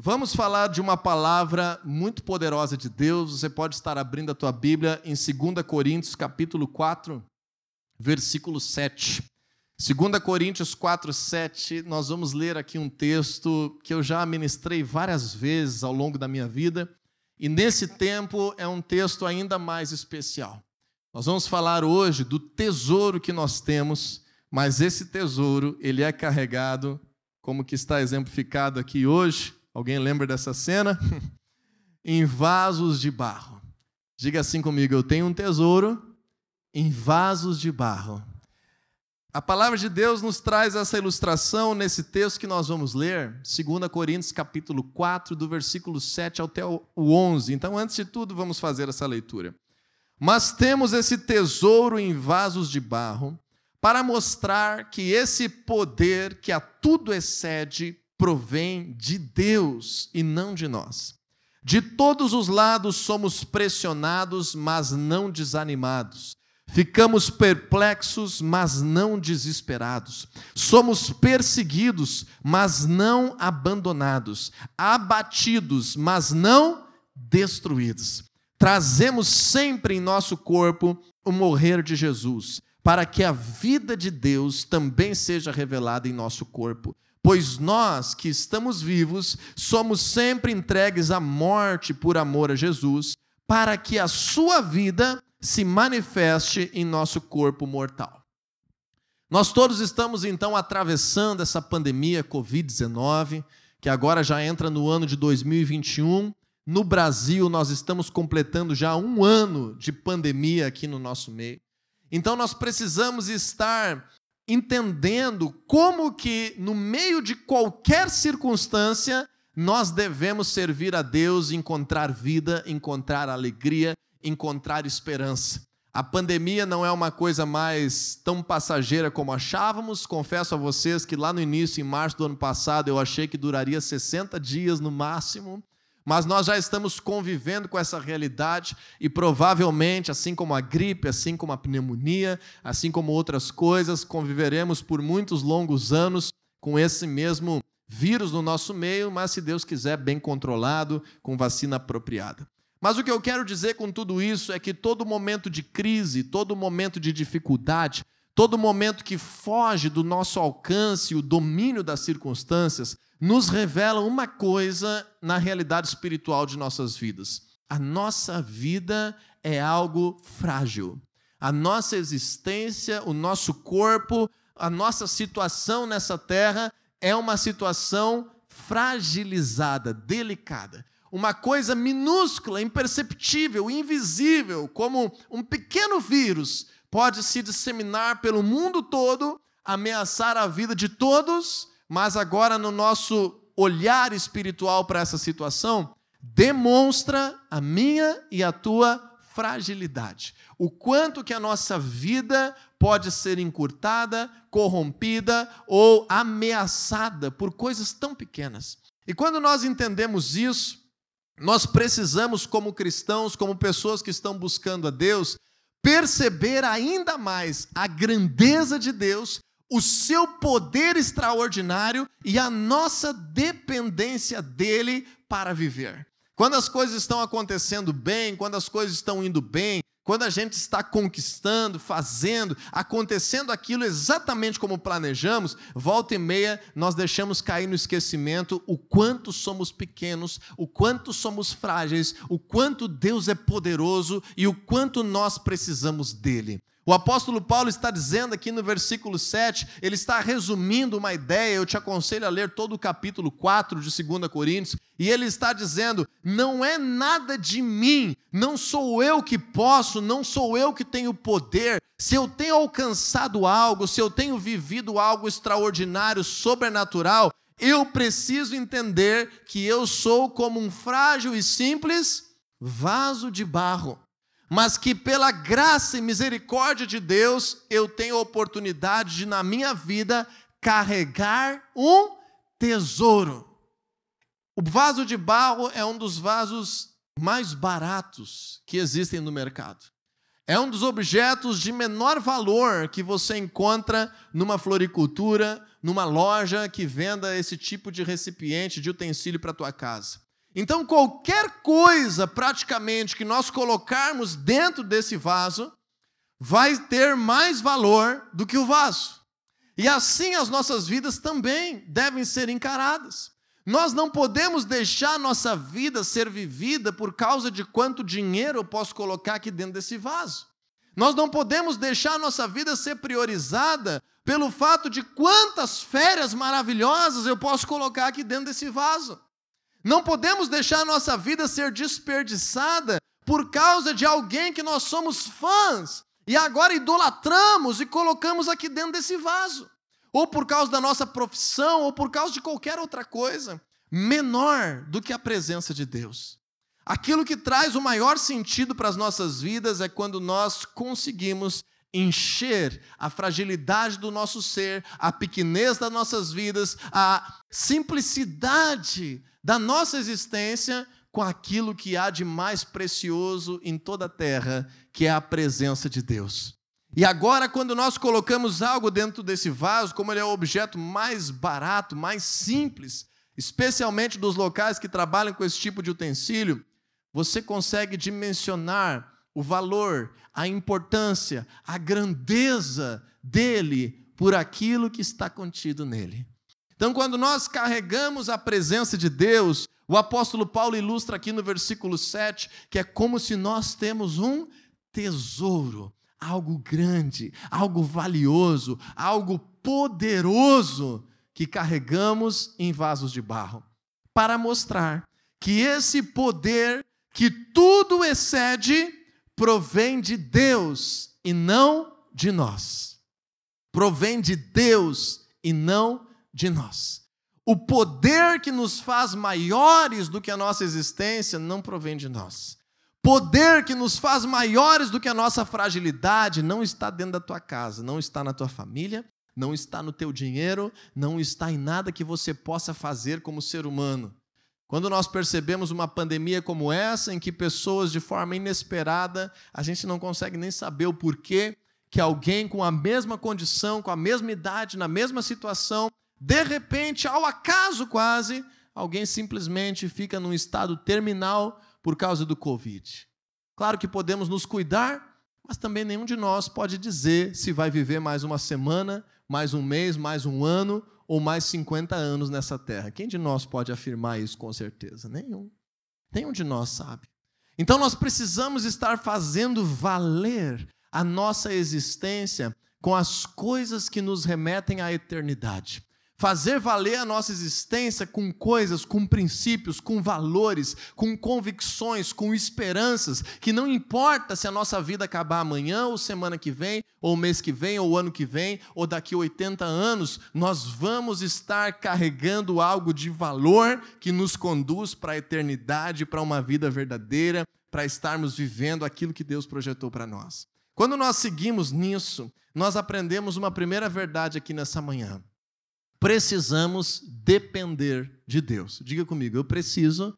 Vamos falar de uma palavra muito poderosa de Deus. Você pode estar abrindo a tua Bíblia em 2 Coríntios, capítulo 4, versículo 7. 2 Coríntios 4, 7, nós vamos ler aqui um texto que eu já ministrei várias vezes ao longo da minha vida, e nesse tempo é um texto ainda mais especial. Nós vamos falar hoje do tesouro que nós temos, mas esse tesouro, ele é carregado, como que está exemplificado aqui hoje, Alguém lembra dessa cena? em vasos de barro. Diga assim comigo: eu tenho um tesouro em vasos de barro. A palavra de Deus nos traz essa ilustração nesse texto que nós vamos ler, 2 Coríntios capítulo 4, do versículo 7 até o 11. Então, antes de tudo, vamos fazer essa leitura. Mas temos esse tesouro em vasos de barro, para mostrar que esse poder que a tudo excede provém de Deus e não de nós. De todos os lados somos pressionados, mas não desanimados. Ficamos perplexos, mas não desesperados. Somos perseguidos, mas não abandonados. Abatidos, mas não destruídos. Trazemos sempre em nosso corpo o morrer de Jesus, para que a vida de Deus também seja revelada em nosso corpo pois nós que estamos vivos somos sempre entregues à morte por amor a Jesus, para que a sua vida se manifeste em nosso corpo mortal. Nós todos estamos então atravessando essa pandemia Covid-19, que agora já entra no ano de 2021. No Brasil, nós estamos completando já um ano de pandemia aqui no nosso meio. Então, nós precisamos estar entendendo como que no meio de qualquer circunstância nós devemos servir a Deus, encontrar vida, encontrar alegria, encontrar esperança. A pandemia não é uma coisa mais tão passageira como achávamos. Confesso a vocês que lá no início, em março do ano passado, eu achei que duraria 60 dias no máximo mas nós já estamos convivendo com essa realidade e provavelmente, assim como a gripe, assim como a pneumonia, assim como outras coisas, conviveremos por muitos longos anos com esse mesmo vírus no nosso meio, mas se Deus quiser, bem controlado, com vacina apropriada. Mas o que eu quero dizer com tudo isso é que todo momento de crise, todo momento de dificuldade, todo momento que foge do nosso alcance, o domínio das circunstâncias, nos revela uma coisa na realidade espiritual de nossas vidas. A nossa vida é algo frágil. A nossa existência, o nosso corpo, a nossa situação nessa terra é uma situação fragilizada, delicada. Uma coisa minúscula, imperceptível, invisível, como um pequeno vírus, pode se disseminar pelo mundo todo, ameaçar a vida de todos mas agora no nosso olhar espiritual para essa situação, demonstra a minha e a tua fragilidade. O quanto que a nossa vida pode ser encurtada, corrompida ou ameaçada por coisas tão pequenas. E quando nós entendemos isso, nós precisamos, como cristãos, como pessoas que estão buscando a Deus, perceber ainda mais a grandeza de Deus o seu poder extraordinário e a nossa dependência dele para viver. Quando as coisas estão acontecendo bem, quando as coisas estão indo bem, quando a gente está conquistando, fazendo, acontecendo aquilo exatamente como planejamos, volta e meia nós deixamos cair no esquecimento o quanto somos pequenos, o quanto somos frágeis, o quanto Deus é poderoso e o quanto nós precisamos dele. O apóstolo Paulo está dizendo aqui no versículo 7, ele está resumindo uma ideia, eu te aconselho a ler todo o capítulo 4 de 2 Coríntios, e ele está dizendo: não é nada de mim, não sou eu que posso, não sou eu que tenho poder. Se eu tenho alcançado algo, se eu tenho vivido algo extraordinário, sobrenatural, eu preciso entender que eu sou como um frágil e simples vaso de barro mas que pela graça e misericórdia de Deus eu tenho a oportunidade de, na minha vida, carregar um tesouro. O vaso de barro é um dos vasos mais baratos que existem no mercado. É um dos objetos de menor valor que você encontra numa floricultura, numa loja que venda esse tipo de recipiente, de utensílio para tua casa. Então, qualquer coisa praticamente que nós colocarmos dentro desse vaso vai ter mais valor do que o vaso. E assim as nossas vidas também devem ser encaradas. Nós não podemos deixar nossa vida ser vivida por causa de quanto dinheiro eu posso colocar aqui dentro desse vaso. Nós não podemos deixar nossa vida ser priorizada pelo fato de quantas férias maravilhosas eu posso colocar aqui dentro desse vaso. Não podemos deixar nossa vida ser desperdiçada por causa de alguém que nós somos fãs e agora idolatramos e colocamos aqui dentro desse vaso. Ou por causa da nossa profissão, ou por causa de qualquer outra coisa menor do que a presença de Deus. Aquilo que traz o maior sentido para as nossas vidas é quando nós conseguimos encher a fragilidade do nosso ser, a pequenez das nossas vidas, a simplicidade da nossa existência com aquilo que há de mais precioso em toda a terra, que é a presença de Deus. E agora, quando nós colocamos algo dentro desse vaso, como ele é o objeto mais barato, mais simples, especialmente dos locais que trabalham com esse tipo de utensílio, você consegue dimensionar o valor, a importância, a grandeza dele por aquilo que está contido nele. Então, quando nós carregamos a presença de Deus, o apóstolo Paulo ilustra aqui no versículo 7 que é como se nós temos um tesouro, algo grande, algo valioso, algo poderoso que carregamos em vasos de barro, para mostrar que esse poder que tudo excede provém de Deus e não de nós. Provém de Deus e não de nós. O poder que nos faz maiores do que a nossa existência não provém de nós. Poder que nos faz maiores do que a nossa fragilidade não está dentro da tua casa, não está na tua família, não está no teu dinheiro, não está em nada que você possa fazer como ser humano. Quando nós percebemos uma pandemia como essa, em que pessoas de forma inesperada, a gente não consegue nem saber o porquê, que alguém com a mesma condição, com a mesma idade, na mesma situação, de repente, ao acaso quase, alguém simplesmente fica num estado terminal por causa do Covid. Claro que podemos nos cuidar, mas também nenhum de nós pode dizer se vai viver mais uma semana, mais um mês, mais um ano ou mais 50 anos nessa terra. Quem de nós pode afirmar isso com certeza? Nenhum. Nenhum de nós sabe. Então nós precisamos estar fazendo valer a nossa existência com as coisas que nos remetem à eternidade fazer valer a nossa existência com coisas, com princípios, com valores, com convicções, com esperanças, que não importa se a nossa vida acabar amanhã, ou semana que vem, ou mês que vem, ou ano que vem, ou daqui a 80 anos, nós vamos estar carregando algo de valor que nos conduz para a eternidade, para uma vida verdadeira, para estarmos vivendo aquilo que Deus projetou para nós. Quando nós seguimos nisso, nós aprendemos uma primeira verdade aqui nessa manhã precisamos depender de Deus. Diga comigo, eu preciso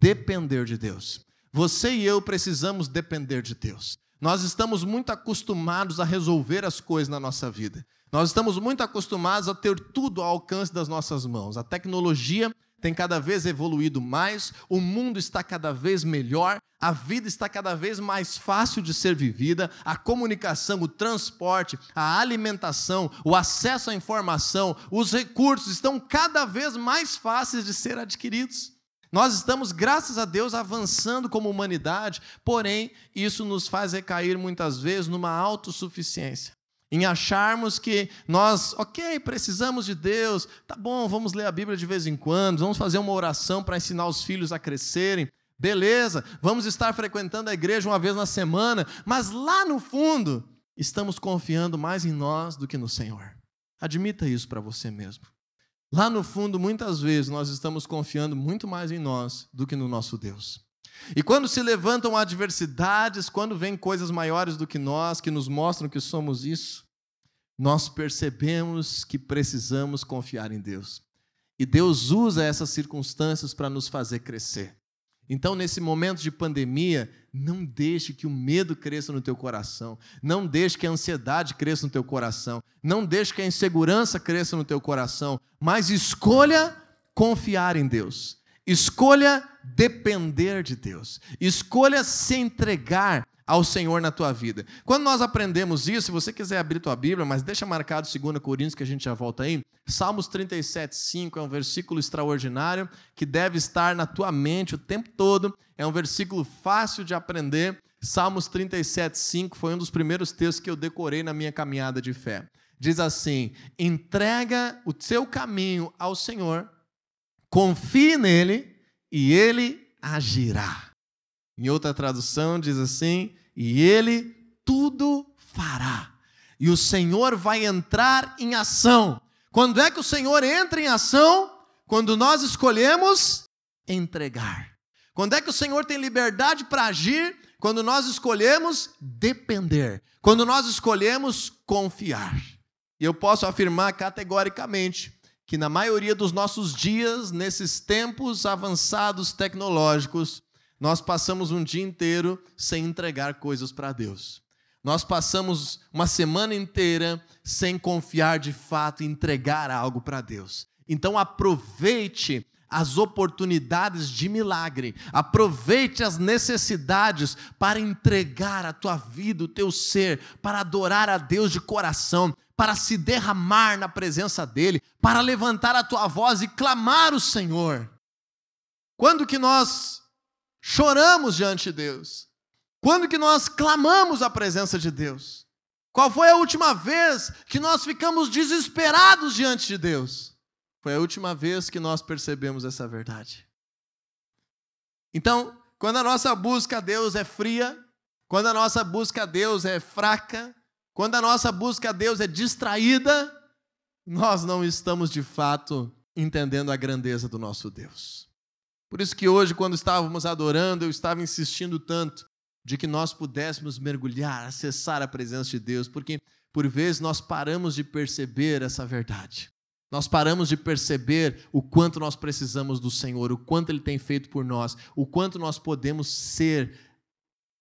depender de Deus. Você e eu precisamos depender de Deus. Nós estamos muito acostumados a resolver as coisas na nossa vida. Nós estamos muito acostumados a ter tudo ao alcance das nossas mãos. A tecnologia tem cada vez evoluído mais, o mundo está cada vez melhor, a vida está cada vez mais fácil de ser vivida, a comunicação, o transporte, a alimentação, o acesso à informação, os recursos estão cada vez mais fáceis de ser adquiridos. Nós estamos, graças a Deus, avançando como humanidade, porém, isso nos faz recair muitas vezes numa autossuficiência em acharmos que nós, ok, precisamos de Deus, tá bom, vamos ler a Bíblia de vez em quando, vamos fazer uma oração para ensinar os filhos a crescerem, beleza, vamos estar frequentando a igreja uma vez na semana, mas lá no fundo, estamos confiando mais em nós do que no Senhor. Admita isso para você mesmo. Lá no fundo, muitas vezes, nós estamos confiando muito mais em nós do que no nosso Deus. E quando se levantam adversidades, quando vêm coisas maiores do que nós, que nos mostram que somos isso, nós percebemos que precisamos confiar em Deus. E Deus usa essas circunstâncias para nos fazer crescer. Então, nesse momento de pandemia, não deixe que o medo cresça no teu coração. Não deixe que a ansiedade cresça no teu coração. Não deixe que a insegurança cresça no teu coração. Mas escolha confiar em Deus. Escolha depender de Deus. Escolha se entregar ao Senhor na tua vida. Quando nós aprendemos isso, se você quiser abrir tua Bíblia, mas deixa marcado 2 Coríntios que a gente já volta aí. Salmos 37, 5 é um versículo extraordinário que deve estar na tua mente o tempo todo. É um versículo fácil de aprender. Salmos 37, 5 foi um dos primeiros textos que eu decorei na minha caminhada de fé. Diz assim: entrega o seu caminho ao Senhor, confie nele e ele agirá. Em outra tradução diz assim: e ele tudo fará. E o Senhor vai entrar em ação. Quando é que o Senhor entra em ação? Quando nós escolhemos entregar. Quando é que o Senhor tem liberdade para agir? Quando nós escolhemos depender. Quando nós escolhemos confiar. E eu posso afirmar categoricamente que na maioria dos nossos dias, nesses tempos avançados tecnológicos, nós passamos um dia inteiro sem entregar coisas para Deus. Nós passamos uma semana inteira sem confiar de fato e entregar algo para Deus. Então aproveite as oportunidades de milagre, aproveite as necessidades para entregar a tua vida, o teu ser, para adorar a Deus de coração, para se derramar na presença dEle, para levantar a tua voz e clamar o Senhor. Quando que nós choramos diante de Deus? Quando que nós clamamos a presença de Deus? Qual foi a última vez que nós ficamos desesperados diante de Deus? Foi a última vez que nós percebemos essa verdade. Então, quando a nossa busca a Deus é fria, quando a nossa busca a Deus é fraca, quando a nossa busca a Deus é distraída, nós não estamos de fato entendendo a grandeza do nosso Deus. Por isso que hoje, quando estávamos adorando, eu estava insistindo tanto de que nós pudéssemos mergulhar, acessar a presença de Deus, porque por vezes nós paramos de perceber essa verdade. Nós paramos de perceber o quanto nós precisamos do Senhor, o quanto Ele tem feito por nós, o quanto nós podemos ser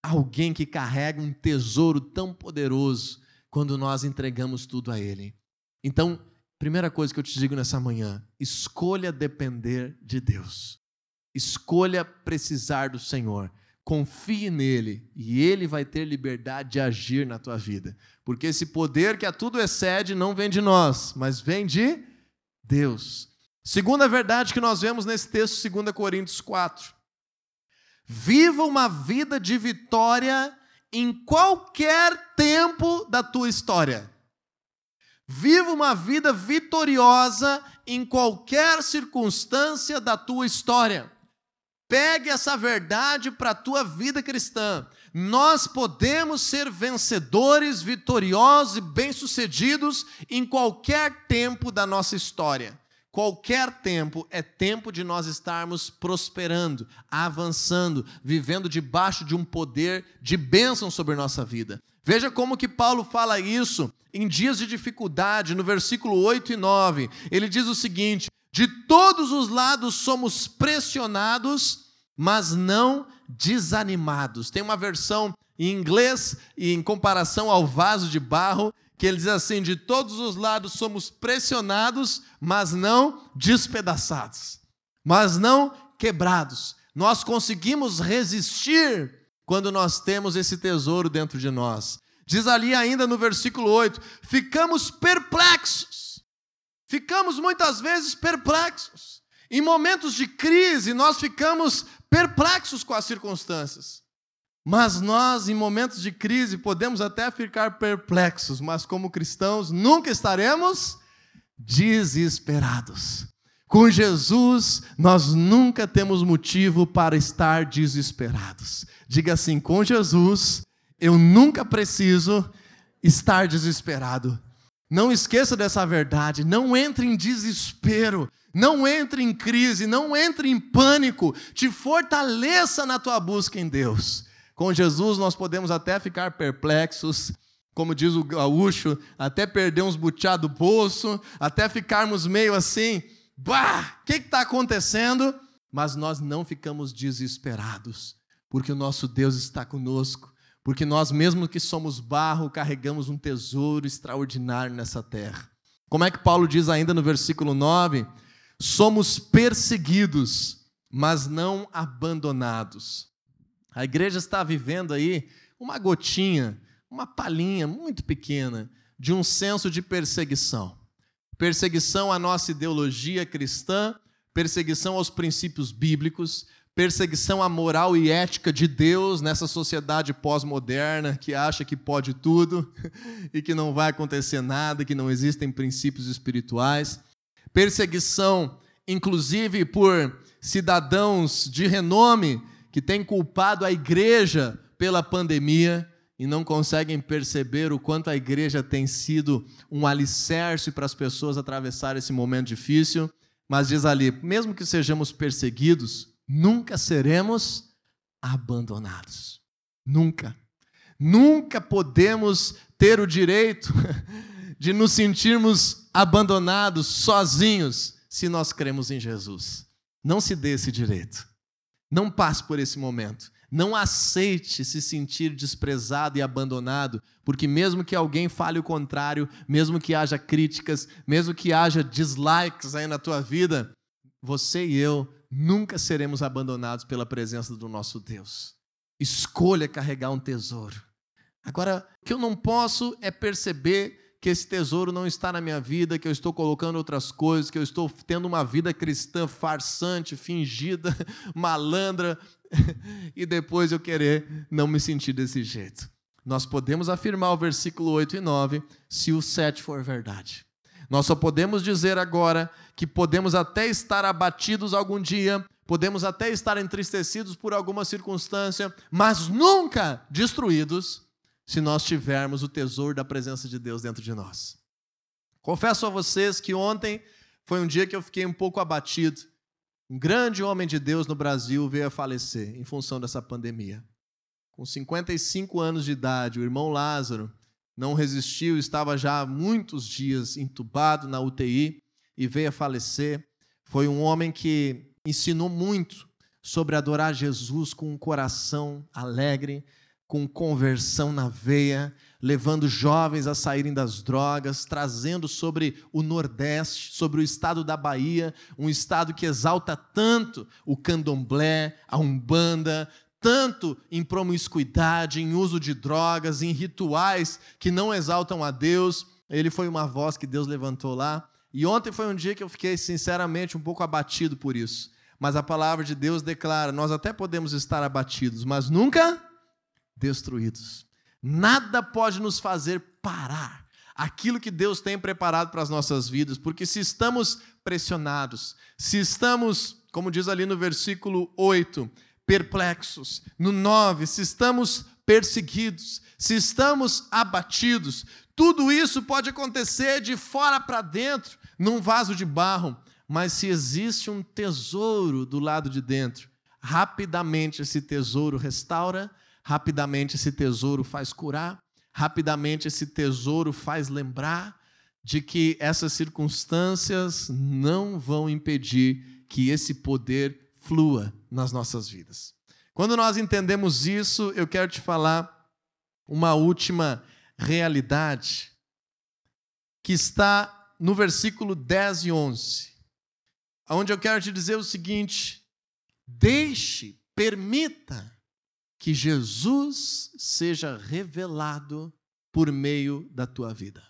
alguém que carrega um tesouro tão poderoso quando nós entregamos tudo a Ele. Então, primeira coisa que eu te digo nessa manhã: escolha depender de Deus. Escolha precisar do Senhor. Confie nele e ele vai ter liberdade de agir na tua vida. Porque esse poder que a tudo excede não vem de nós, mas vem de Deus. Segunda verdade que nós vemos nesse texto, 2 Coríntios 4. Viva uma vida de vitória em qualquer tempo da tua história. Viva uma vida vitoriosa em qualquer circunstância da tua história. Pegue essa verdade para a tua vida cristã. Nós podemos ser vencedores, vitoriosos e bem-sucedidos em qualquer tempo da nossa história. Qualquer tempo é tempo de nós estarmos prosperando, avançando, vivendo debaixo de um poder de bênção sobre nossa vida. Veja como que Paulo fala isso em dias de dificuldade, no versículo 8 e 9. Ele diz o seguinte: De todos os lados somos pressionados, mas não desanimados. Tem uma versão em inglês e em comparação ao vaso de barro que ele diz assim: De todos os lados somos pressionados, mas não despedaçados, mas não quebrados. Nós conseguimos resistir quando nós temos esse tesouro dentro de nós. Diz ali ainda no versículo 8: ficamos perplexos. Ficamos muitas vezes perplexos. Em momentos de crise, nós ficamos perplexos com as circunstâncias. Mas nós, em momentos de crise, podemos até ficar perplexos, mas como cristãos, nunca estaremos desesperados. Com Jesus, nós nunca temos motivo para estar desesperados. Diga assim: com Jesus, eu nunca preciso estar desesperado. Não esqueça dessa verdade, não entre em desespero, não entre em crise, não entre em pânico, te fortaleça na tua busca em Deus. Com Jesus nós podemos até ficar perplexos, como diz o gaúcho, até perder uns butiá do bolso, até ficarmos meio assim, bah, o que está acontecendo? mas nós não ficamos desesperados, porque o nosso Deus está conosco, porque nós, mesmo que somos barro, carregamos um tesouro extraordinário nessa terra. Como é que Paulo diz ainda no versículo 9? Somos perseguidos, mas não abandonados. A igreja está vivendo aí uma gotinha, uma palhinha muito pequena de um senso de perseguição. Perseguição à nossa ideologia cristã, perseguição aos princípios bíblicos, perseguição à moral e ética de Deus nessa sociedade pós-moderna que acha que pode tudo e que não vai acontecer nada, que não existem princípios espirituais. Perseguição, inclusive, por cidadãos de renome que têm culpado a igreja pela pandemia e não conseguem perceber o quanto a igreja tem sido um alicerce para as pessoas atravessar esse momento difícil. Mas diz ali: mesmo que sejamos perseguidos, nunca seremos abandonados. Nunca. Nunca podemos ter o direito de nos sentirmos abandonados, sozinhos, se nós cremos em Jesus. Não se dê esse direito. Não passe por esse momento. Não aceite se sentir desprezado e abandonado, porque mesmo que alguém fale o contrário, mesmo que haja críticas, mesmo que haja dislikes aí na tua vida, você e eu nunca seremos abandonados pela presença do nosso Deus. Escolha carregar um tesouro. Agora, o que eu não posso é perceber que esse tesouro não está na minha vida, que eu estou colocando outras coisas, que eu estou tendo uma vida cristã farsante, fingida, malandra, e depois eu querer não me sentir desse jeito. Nós podemos afirmar o versículo 8 e 9 se o 7 for verdade. Nós só podemos dizer agora que podemos até estar abatidos algum dia, podemos até estar entristecidos por alguma circunstância, mas nunca destruídos se nós tivermos o tesouro da presença de Deus dentro de nós. Confesso a vocês que ontem foi um dia que eu fiquei um pouco abatido. Um grande homem de Deus no Brasil veio a falecer em função dessa pandemia. Com 55 anos de idade, o irmão Lázaro não resistiu, estava já há muitos dias entubado na UTI e veio a falecer. Foi um homem que ensinou muito sobre adorar Jesus com um coração alegre, com conversão na veia, levando jovens a saírem das drogas, trazendo sobre o Nordeste, sobre o estado da Bahia, um estado que exalta tanto o candomblé, a umbanda, tanto em promiscuidade, em uso de drogas, em rituais que não exaltam a Deus. Ele foi uma voz que Deus levantou lá. E ontem foi um dia que eu fiquei, sinceramente, um pouco abatido por isso. Mas a palavra de Deus declara: nós até podemos estar abatidos, mas nunca destruídos. Nada pode nos fazer parar aquilo que Deus tem preparado para as nossas vidas, porque se estamos pressionados, se estamos, como diz ali no versículo 8, perplexos, no 9, se estamos perseguidos, se estamos abatidos, tudo isso pode acontecer de fora para dentro, num vaso de barro, mas se existe um tesouro do lado de dentro, rapidamente esse tesouro restaura, Rapidamente esse tesouro faz curar, rapidamente esse tesouro faz lembrar de que essas circunstâncias não vão impedir que esse poder flua nas nossas vidas. Quando nós entendemos isso, eu quero te falar uma última realidade que está no versículo 10 e 11, onde eu quero te dizer o seguinte: deixe, permita que Jesus seja revelado por meio da tua vida.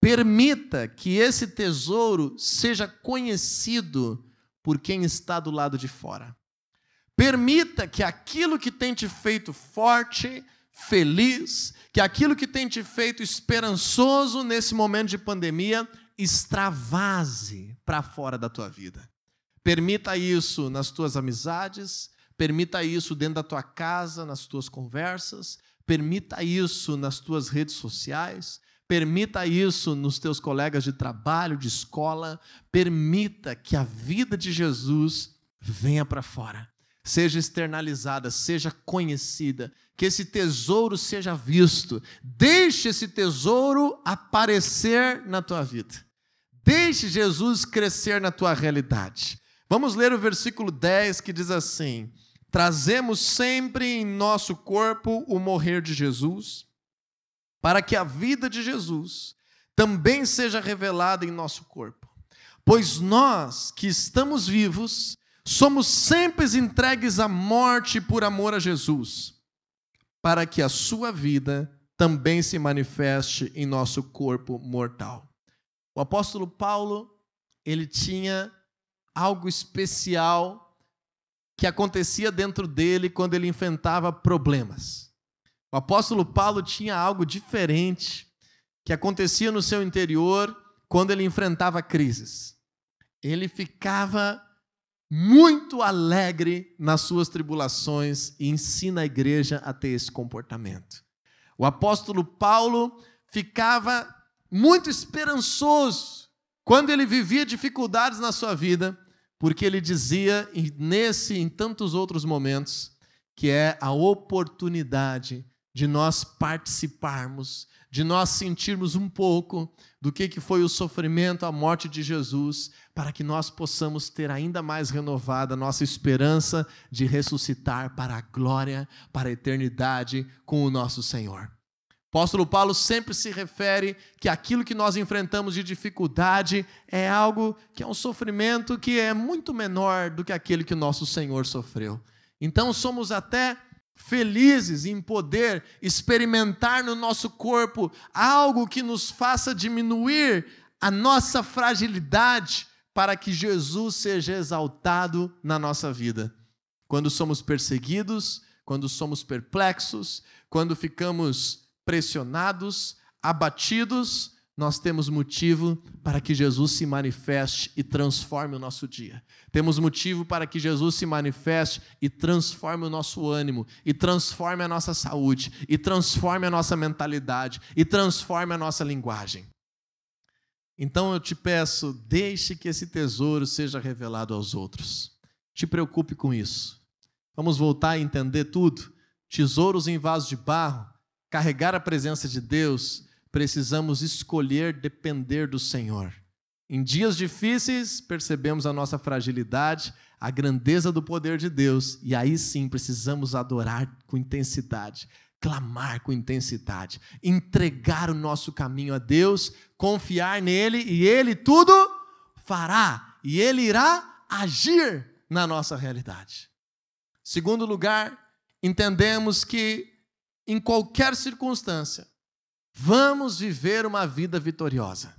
Permita que esse tesouro seja conhecido por quem está do lado de fora. Permita que aquilo que tem te feito forte, feliz, que aquilo que tem te feito esperançoso nesse momento de pandemia, extravase para fora da tua vida. Permita isso nas tuas amizades, Permita isso dentro da tua casa, nas tuas conversas, permita isso nas tuas redes sociais, permita isso nos teus colegas de trabalho, de escola, permita que a vida de Jesus venha para fora, seja externalizada, seja conhecida, que esse tesouro seja visto. Deixe esse tesouro aparecer na tua vida. Deixe Jesus crescer na tua realidade. Vamos ler o versículo 10 que diz assim: Trazemos sempre em nosso corpo o morrer de Jesus, para que a vida de Jesus também seja revelada em nosso corpo. Pois nós que estamos vivos, somos sempre entregues à morte por amor a Jesus, para que a sua vida também se manifeste em nosso corpo mortal. O apóstolo Paulo, ele tinha algo especial que acontecia dentro dele quando ele enfrentava problemas. O apóstolo Paulo tinha algo diferente que acontecia no seu interior quando ele enfrentava crises. Ele ficava muito alegre nas suas tribulações e ensina a igreja a ter esse comportamento. O apóstolo Paulo ficava muito esperançoso quando ele vivia dificuldades na sua vida, porque ele dizia, nesse e em tantos outros momentos, que é a oportunidade de nós participarmos, de nós sentirmos um pouco do que, que foi o sofrimento, a morte de Jesus, para que nós possamos ter ainda mais renovada a nossa esperança de ressuscitar para a glória, para a eternidade com o nosso Senhor. Apóstolo Paulo sempre se refere que aquilo que nós enfrentamos de dificuldade é algo que é um sofrimento que é muito menor do que aquele que o nosso Senhor sofreu. Então somos até felizes em poder experimentar no nosso corpo algo que nos faça diminuir a nossa fragilidade para que Jesus seja exaltado na nossa vida. Quando somos perseguidos, quando somos perplexos, quando ficamos pressionados, abatidos, nós temos motivo para que Jesus se manifeste e transforme o nosso dia. Temos motivo para que Jesus se manifeste e transforme o nosso ânimo, e transforme a nossa saúde, e transforme a nossa mentalidade, e transforme a nossa linguagem. Então eu te peço, deixe que esse tesouro seja revelado aos outros. Te preocupe com isso. Vamos voltar a entender tudo? Tesouros em vaso de barro, carregar a presença de Deus precisamos escolher depender do Senhor. Em dias difíceis, percebemos a nossa fragilidade, a grandeza do poder de Deus, e aí sim precisamos adorar com intensidade, clamar com intensidade, entregar o nosso caminho a Deus, confiar nele e ele tudo fará, e ele irá agir na nossa realidade. Segundo lugar, entendemos que em qualquer circunstância, Vamos viver uma vida vitoriosa.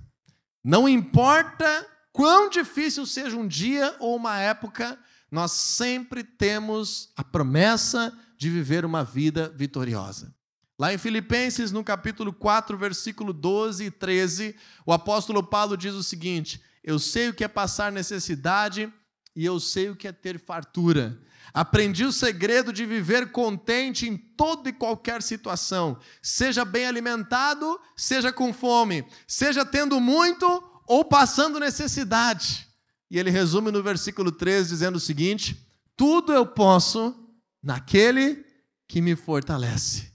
Não importa quão difícil seja um dia ou uma época, nós sempre temos a promessa de viver uma vida vitoriosa. Lá em Filipenses, no capítulo 4, versículo 12 e 13, o apóstolo Paulo diz o seguinte: Eu sei o que é passar necessidade e eu sei o que é ter fartura. Aprendi o segredo de viver contente em toda e qualquer situação, seja bem alimentado, seja com fome, seja tendo muito ou passando necessidade. E ele resume no versículo 13 dizendo o seguinte: Tudo eu posso naquele que me fortalece.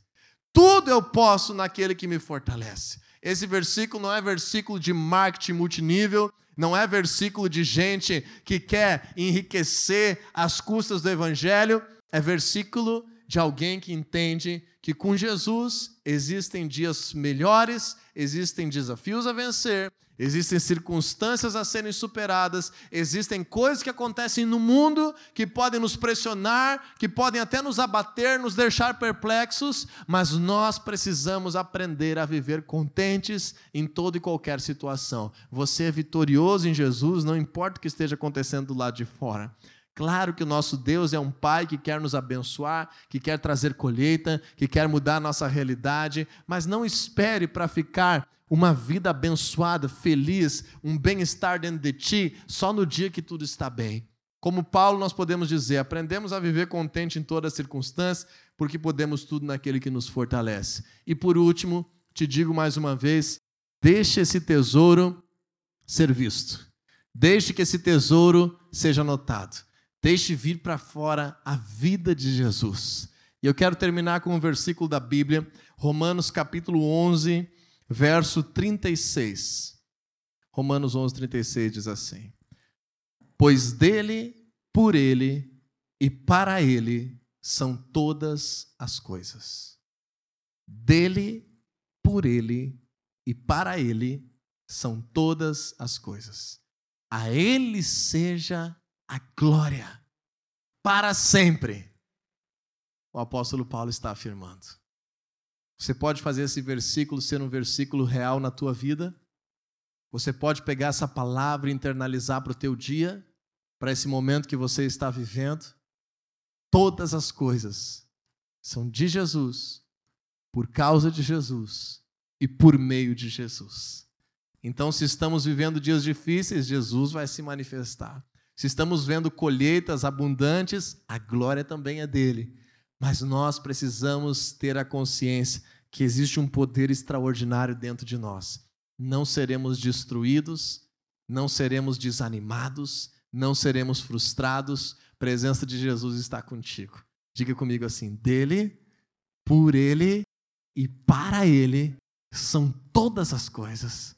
Tudo eu posso naquele que me fortalece. Esse versículo não é versículo de marketing multinível, não é versículo de gente que quer enriquecer as custas do evangelho, é versículo de alguém que entende que com Jesus existem dias melhores, existem desafios a vencer, existem circunstâncias a serem superadas, existem coisas que acontecem no mundo que podem nos pressionar, que podem até nos abater, nos deixar perplexos, mas nós precisamos aprender a viver contentes em toda e qualquer situação. Você é vitorioso em Jesus, não importa o que esteja acontecendo do lado de fora. Claro que o nosso Deus é um Pai que quer nos abençoar, que quer trazer colheita, que quer mudar a nossa realidade, mas não espere para ficar uma vida abençoada, feliz, um bem-estar dentro de ti, só no dia que tudo está bem. Como Paulo, nós podemos dizer: aprendemos a viver contente em todas as circunstâncias, porque podemos tudo naquele que nos fortalece. E por último, te digo mais uma vez: deixe esse tesouro ser visto, deixe que esse tesouro seja notado. Deixe vir para fora a vida de Jesus. E eu quero terminar com um versículo da Bíblia, Romanos capítulo 11, verso 36. Romanos 11, 36 diz assim: pois dele, por ele e para ele são todas as coisas. Dele, por ele e para ele são todas as coisas. A ele seja a glória para sempre. O apóstolo Paulo está afirmando. Você pode fazer esse versículo ser um versículo real na tua vida? Você pode pegar essa palavra e internalizar para o teu dia, para esse momento que você está vivendo? Todas as coisas são de Jesus, por causa de Jesus e por meio de Jesus. Então, se estamos vivendo dias difíceis, Jesus vai se manifestar. Se estamos vendo colheitas abundantes, a glória também é dele. Mas nós precisamos ter a consciência que existe um poder extraordinário dentro de nós. Não seremos destruídos, não seremos desanimados, não seremos frustrados. A presença de Jesus está contigo. Diga comigo assim: dele, por ele e para ele são todas as coisas.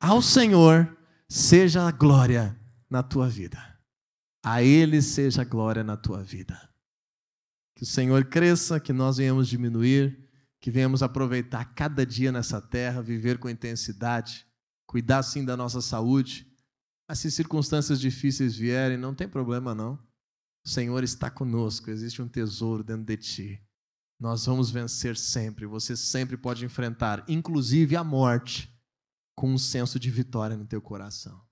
Ao Senhor seja a glória na tua vida. A Ele seja a glória na tua vida. Que o Senhor cresça, que nós venhamos diminuir, que venhamos aproveitar cada dia nessa terra, viver com intensidade, cuidar sim da nossa saúde. Mas se circunstâncias difíceis vierem, não tem problema não. O Senhor está conosco, existe um tesouro dentro de ti. Nós vamos vencer sempre, você sempre pode enfrentar, inclusive a morte, com um senso de vitória no teu coração.